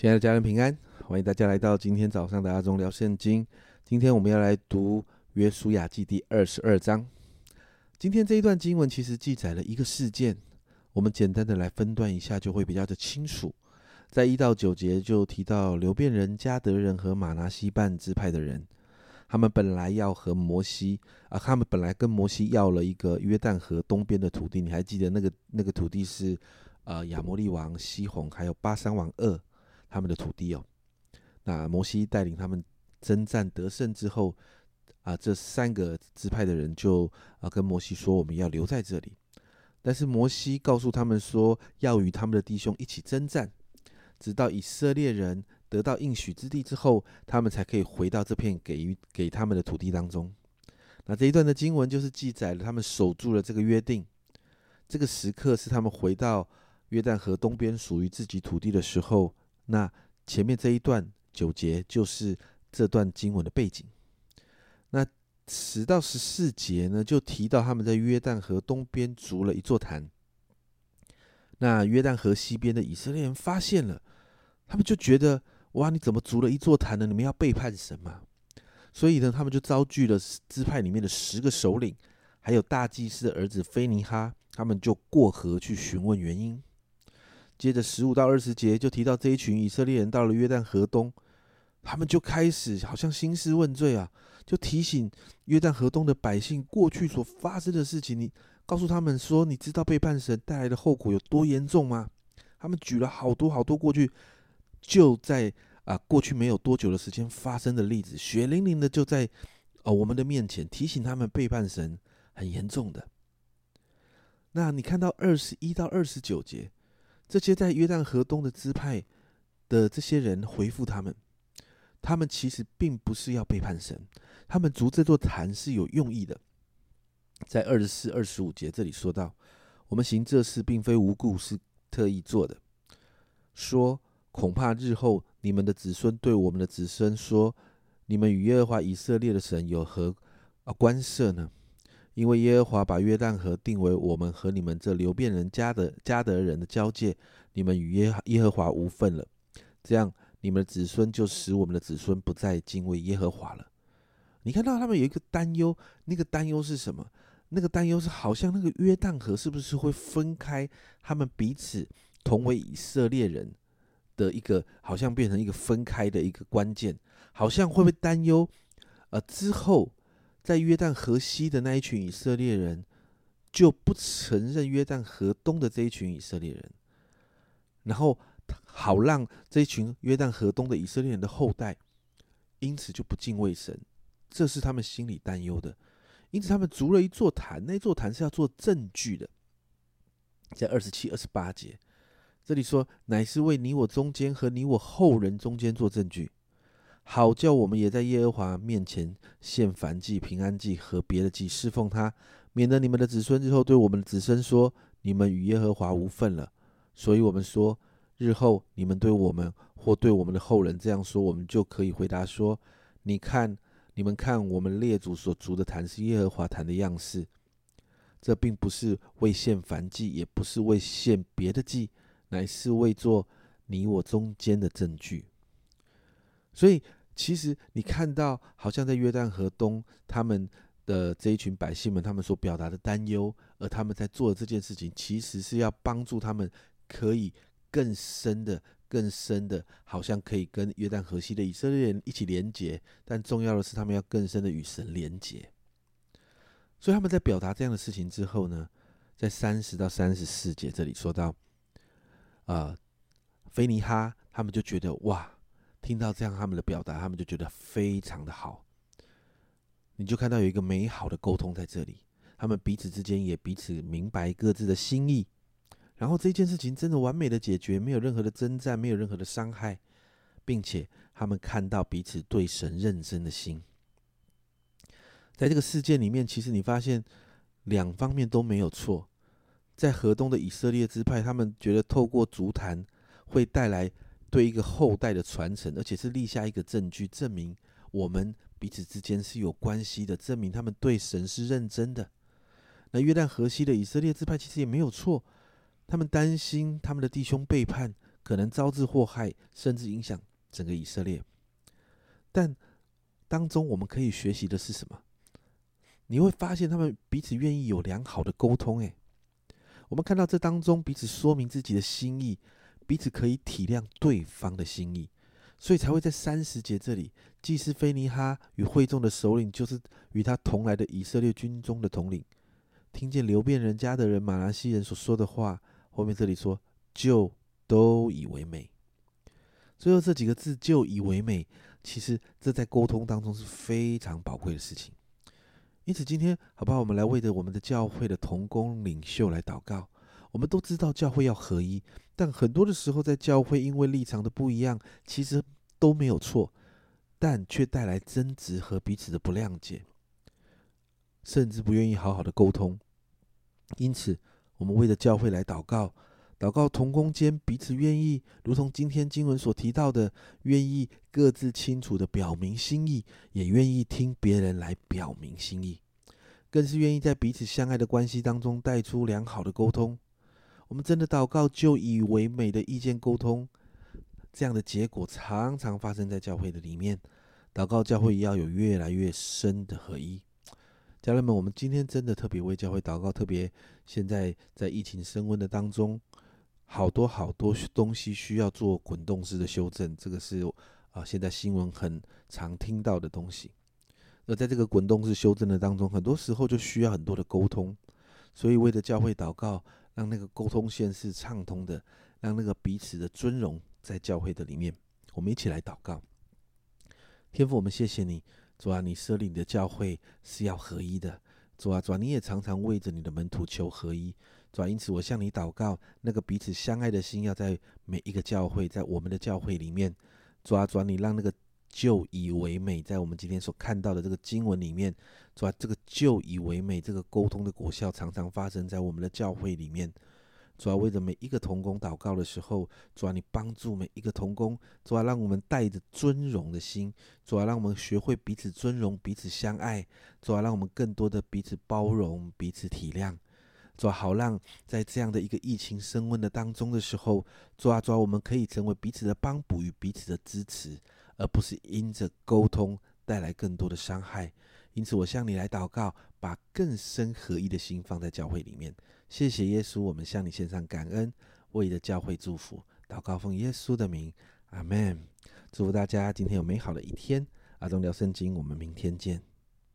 亲爱的家人平安，欢迎大家来到今天早上的阿忠聊圣经。今天我们要来读约书亚记第二十二章。今天这一段经文其实记载了一个事件，我们简单的来分段一下，就会比较的清楚。在一到九节就提到流变人、加德人和马拿西半支派的人，他们本来要和摩西啊，他们本来跟摩西要了一个约旦河东边的土地。你还记得那个那个土地是呃亚摩利王西宏还有巴山王二。他们的土地哦，那摩西带领他们征战得胜之后，啊，这三个支派的人就啊跟摩西说，我们要留在这里。但是摩西告诉他们说，要与他们的弟兄一起征战，直到以色列人得到应许之地之后，他们才可以回到这片给予给他们的土地当中。那这一段的经文就是记载了他们守住了这个约定，这个时刻是他们回到约旦河东边属于自己土地的时候。那前面这一段九节就是这段经文的背景。那十到十四节呢，就提到他们在约旦河东边筑了一座坛。那约旦河西边的以色列人发现了，他们就觉得：哇，你怎么筑了一座坛呢？你们要背叛神吗？所以呢，他们就招聚了支派里面的十个首领，还有大祭司的儿子菲尼哈，他们就过河去询问原因。接着十五到二十节就提到这一群以色列人到了约旦河东，他们就开始好像兴师问罪啊，就提醒约旦河东的百姓过去所发生的事情。你告诉他们说，你知道背叛神带来的后果有多严重吗？他们举了好多好多过去就在啊过去没有多久的时间发生的例子，血淋淋的就在哦我们的面前提醒他们背叛神很严重的。那你看到二十一到二十九节。这些在约旦河东的支派的这些人回复他们，他们其实并不是要背叛神，他们筑这座坛是有用意的。在二十四、二十五节这里说到，我们行这事并非无故，是特意做的。说恐怕日后你们的子孙对我们的子孙说，你们与耶和华以色列的神有何啊关涉呢？因为耶和华把约旦河定为我们和你们这流变人加的加德人的交界，你们与耶耶和华无份了。这样，你们的子孙就使我们的子孙不再敬畏耶和华了。你看到他们有一个担忧，那个担忧是什么？那个担忧是好像那个约旦河是不是会分开他们彼此同为以色列人的一个，好像变成一个分开的一个关键，好像会不会担忧？呃，之后。在约旦河西的那一群以色列人，就不承认约旦河东的这一群以色列人，然后好让这一群约旦河东的以色列人的后代，因此就不敬畏神，这是他们心里担忧的。因此，他们筑了一座坛，那座坛是要做证据的。在二十七、二十八节，这里说，乃是为你我中间和你我后人中间做证据。好叫我们也在耶和华面前献燔祭、平安祭和别的祭侍奉他，免得你们的子孙日后对我们的子孙说：“你们与耶和华无份了。”所以，我们说，日后你们对我们或对我们的后人这样说，我们就可以回答说：“你看，你们看，我们列祖所筑的坛是耶和华坛的样式。这并不是为献燔祭，也不是为献别的祭，乃是为做你我中间的证据。”所以。其实你看到，好像在约旦河东，他们的这一群百姓们，他们所表达的担忧，而他们在做的这件事情，其实是要帮助他们可以更深的、更深的，好像可以跟约旦河西的以色列人一起连结。但重要的是，他们要更深的与神连结。所以他们在表达这样的事情之后呢，在三十到三十四节这里说到，啊，菲尼哈他们就觉得哇。听到这样他们的表达，他们就觉得非常的好。你就看到有一个美好的沟通在这里，他们彼此之间也彼此明白各自的心意，然后这件事情真的完美的解决，没有任何的征战，没有任何的伤害，并且他们看到彼此对神认真的心。在这个事件里面，其实你发现两方面都没有错。在河东的以色列支派，他们觉得透过足坛会带来。对一个后代的传承，而且是立下一个证据，证明我们彼此之间是有关系的，证明他们对神是认真的。那约旦河西的以色列支派其实也没有错，他们担心他们的弟兄背叛，可能招致祸害，甚至影响整个以色列。但当中我们可以学习的是什么？你会发现他们彼此愿意有良好的沟通。诶，我们看到这当中彼此说明自己的心意，彼此可以体谅对方的心意，所以才会在三十节这里，祭司菲尼哈与会众的首领，就是与他同来的以色列军中的统领，听见流变人家的人马拉西人所说的话，后面这里说就都以为美。最后这几个字就以为美，其实这在沟通当中是非常宝贵的事情。因此，今天好不好？我们来为着我们的教会的同工领袖来祷告。我们都知道教会要合一，但很多的时候，在教会因为立场的不一样，其实都没有错，但却带来争执和彼此的不谅解，甚至不愿意好好的沟通。因此，我们为着教会来祷告。祷告同工间彼此愿意，如同今天经文所提到的，愿意各自清楚的表明心意，也愿意听别人来表明心意，更是愿意在彼此相爱的关系当中带出良好的沟通。我们真的祷告就以为美的意见沟通，这样的结果常常发生在教会的里面。祷告教会要有越来越深的合一。家人们，我们今天真的特别为教会祷告，特别现在在疫情升温的当中。好多好多东西需要做滚动式的修正，这个是啊，现在新闻很常听到的东西。而在这个滚动式修正的当中，很多时候就需要很多的沟通。所以为了教会祷告，让那个沟通线是畅通的，让那个彼此的尊荣在教会的里面，我们一起来祷告。天父，我们谢谢你，主啊，你设立你的教会是要合一的，主啊，主啊，你也常常为着你的门徒求合一。主啊，因此我向你祷告，那个彼此相爱的心要在每一个教会，在我们的教会里面。主啊，主啊，你让那个就以为美，在我们今天所看到的这个经文里面，主啊，这个就以为美，这个沟通的果效常常发生在我们的教会里面。主啊，为着每一个童工祷告的时候，主啊，你帮助每一个童工，主啊，让我们带着尊荣的心，主啊，让我们学会彼此尊荣、彼此相爱，主啊，让我们更多的彼此包容、彼此体谅。主啊，好让在这样的一个疫情升温的当中的时候，主啊，主，我们可以成为彼此的帮补与彼此的支持，而不是因着沟通带来更多的伤害。因此，我向你来祷告，把更深合一的心放在教会里面。谢谢耶稣，我们向你献上感恩，为了教会祝福，祷告奉耶稣的名，阿门。祝福大家今天有美好的一天。阿东聊圣经，我们明天见。